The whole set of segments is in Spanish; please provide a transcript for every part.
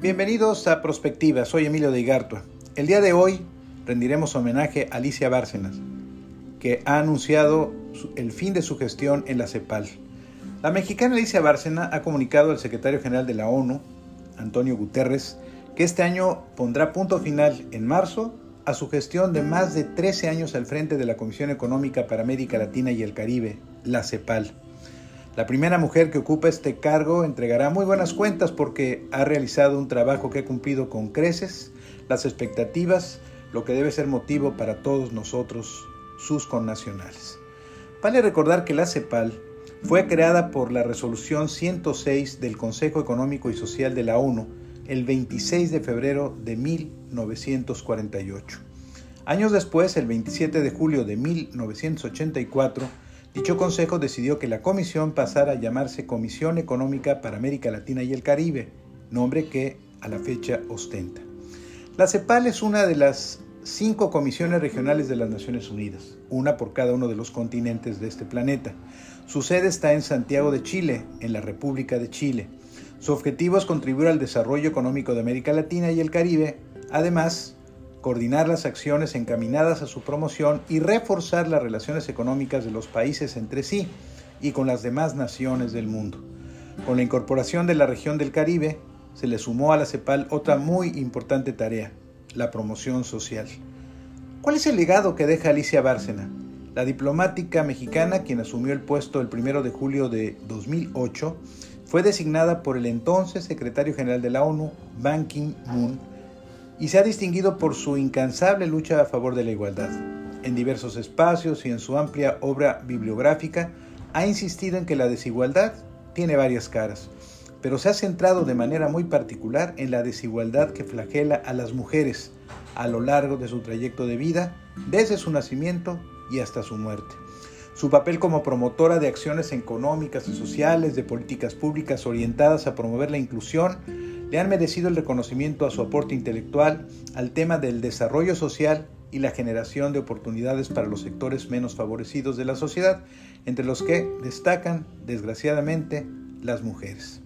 Bienvenidos a Prospectiva, soy Emilio de Igartua. El día de hoy rendiremos homenaje a Alicia Bárcenas, que ha anunciado el fin de su gestión en la CEPAL. La mexicana Alicia Bárcena ha comunicado al secretario general de la ONU, Antonio Guterres, que este año pondrá punto final en marzo a su gestión de más de 13 años al frente de la Comisión Económica para América Latina y el Caribe, la CEPAL. La primera mujer que ocupa este cargo entregará muy buenas cuentas porque ha realizado un trabajo que ha cumplido con creces las expectativas, lo que debe ser motivo para todos nosotros, sus connacionales. Vale recordar que la CEPAL fue creada por la resolución 106 del Consejo Económico y Social de la ONU el 26 de febrero de 1948. Años después, el 27 de julio de 1984, dicho consejo decidió que la comisión pasara a llamarse Comisión Económica para América Latina y el Caribe, nombre que a la fecha ostenta. La CEPAL es una de las cinco comisiones regionales de las Naciones Unidas, una por cada uno de los continentes de este planeta. Su sede está en Santiago de Chile, en la República de Chile. Su objetivo es contribuir al desarrollo económico de América Latina y el Caribe, además, coordinar las acciones encaminadas a su promoción y reforzar las relaciones económicas de los países entre sí y con las demás naciones del mundo. Con la incorporación de la región del Caribe, se le sumó a la CEPAL otra muy importante tarea, la promoción social. ¿Cuál es el legado que deja Alicia Bárcena? La diplomática mexicana, quien asumió el puesto el 1 de julio de 2008, fue designada por el entonces secretario general de la ONU, Ban Ki-moon, y se ha distinguido por su incansable lucha a favor de la igualdad. En diversos espacios y en su amplia obra bibliográfica, ha insistido en que la desigualdad tiene varias caras pero se ha centrado de manera muy particular en la desigualdad que flagela a las mujeres a lo largo de su trayecto de vida, desde su nacimiento y hasta su muerte. Su papel como promotora de acciones económicas y sociales, de políticas públicas orientadas a promover la inclusión, le han merecido el reconocimiento a su aporte intelectual al tema del desarrollo social y la generación de oportunidades para los sectores menos favorecidos de la sociedad, entre los que destacan, desgraciadamente, las mujeres.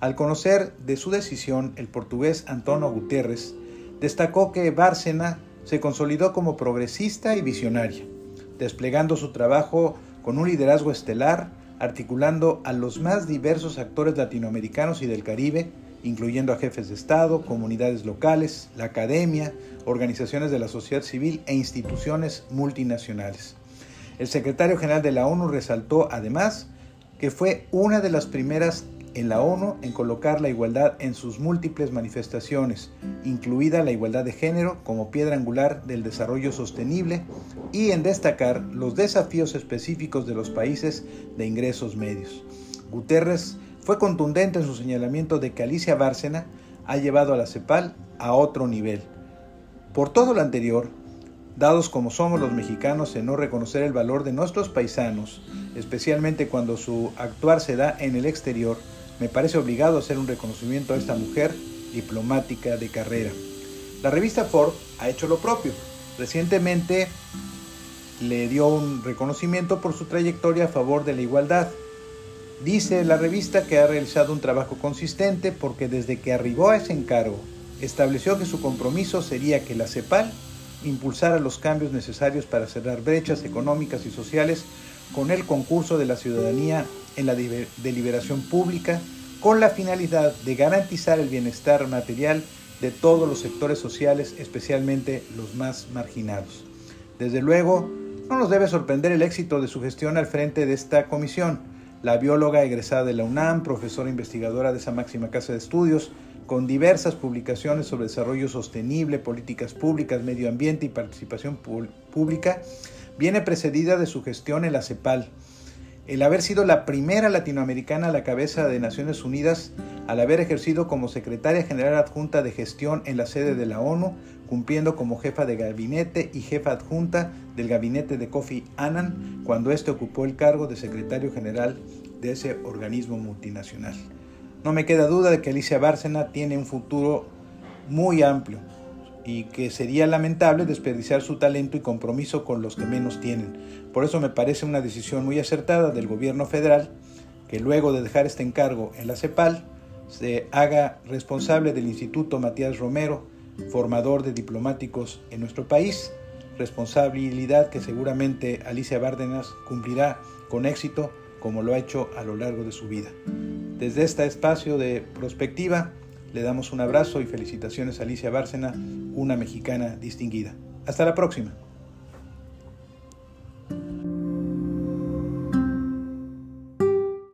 Al conocer de su decisión, el portugués Antonio Guterres destacó que Bárcena se consolidó como progresista y visionaria, desplegando su trabajo con un liderazgo estelar, articulando a los más diversos actores latinoamericanos y del Caribe, incluyendo a jefes de Estado, comunidades locales, la academia, organizaciones de la sociedad civil e instituciones multinacionales. El secretario general de la ONU resaltó además que fue una de las primeras en la ONU en colocar la igualdad en sus múltiples manifestaciones, incluida la igualdad de género como piedra angular del desarrollo sostenible y en destacar los desafíos específicos de los países de ingresos medios. Guterres fue contundente en su señalamiento de que Alicia Bárcena ha llevado a la CEPAL a otro nivel. Por todo lo anterior, dados como somos los mexicanos en no reconocer el valor de nuestros paisanos, especialmente cuando su actuar se da en el exterior, me parece obligado hacer un reconocimiento a esta mujer diplomática de carrera. La revista Forbes ha hecho lo propio. Recientemente le dio un reconocimiento por su trayectoria a favor de la igualdad. Dice la revista que ha realizado un trabajo consistente porque desde que arribó a ese encargo estableció que su compromiso sería que la CEPAL impulsara los cambios necesarios para cerrar brechas económicas y sociales con el concurso de la ciudadanía en la deliberación pública con la finalidad de garantizar el bienestar material de todos los sectores sociales, especialmente los más marginados. Desde luego, no nos debe sorprender el éxito de su gestión al frente de esta comisión. La bióloga egresada de la UNAM, profesora investigadora de esa máxima casa de estudios, con diversas publicaciones sobre desarrollo sostenible, políticas públicas, medio ambiente y participación pública, viene precedida de su gestión en la CEPAL, el haber sido la primera latinoamericana a la cabeza de Naciones Unidas, al haber ejercido como secretaria general adjunta de gestión en la sede de la ONU, cumpliendo como jefa de gabinete y jefa adjunta del gabinete de Kofi Annan, cuando éste ocupó el cargo de secretario general de ese organismo multinacional. No me queda duda de que Alicia Bárcena tiene un futuro muy amplio y que sería lamentable desperdiciar su talento y compromiso con los que menos tienen. Por eso me parece una decisión muy acertada del gobierno federal que luego de dejar este encargo en la CEPAL se haga responsable del Instituto Matías Romero, formador de diplomáticos en nuestro país, responsabilidad que seguramente Alicia Bárdenas cumplirá con éxito como lo ha hecho a lo largo de su vida. Desde este espacio de prospectiva, le damos un abrazo y felicitaciones a Alicia Bárcena, una mexicana distinguida. Hasta la próxima.